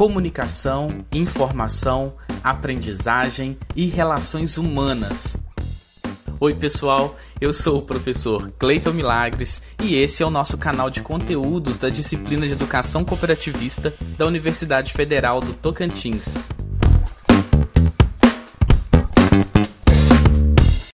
comunicação, informação, aprendizagem e relações humanas. Oi, pessoal, eu sou o professor Cleiton Milagres e esse é o nosso canal de conteúdos da disciplina de Educação Cooperativista da Universidade Federal do Tocantins.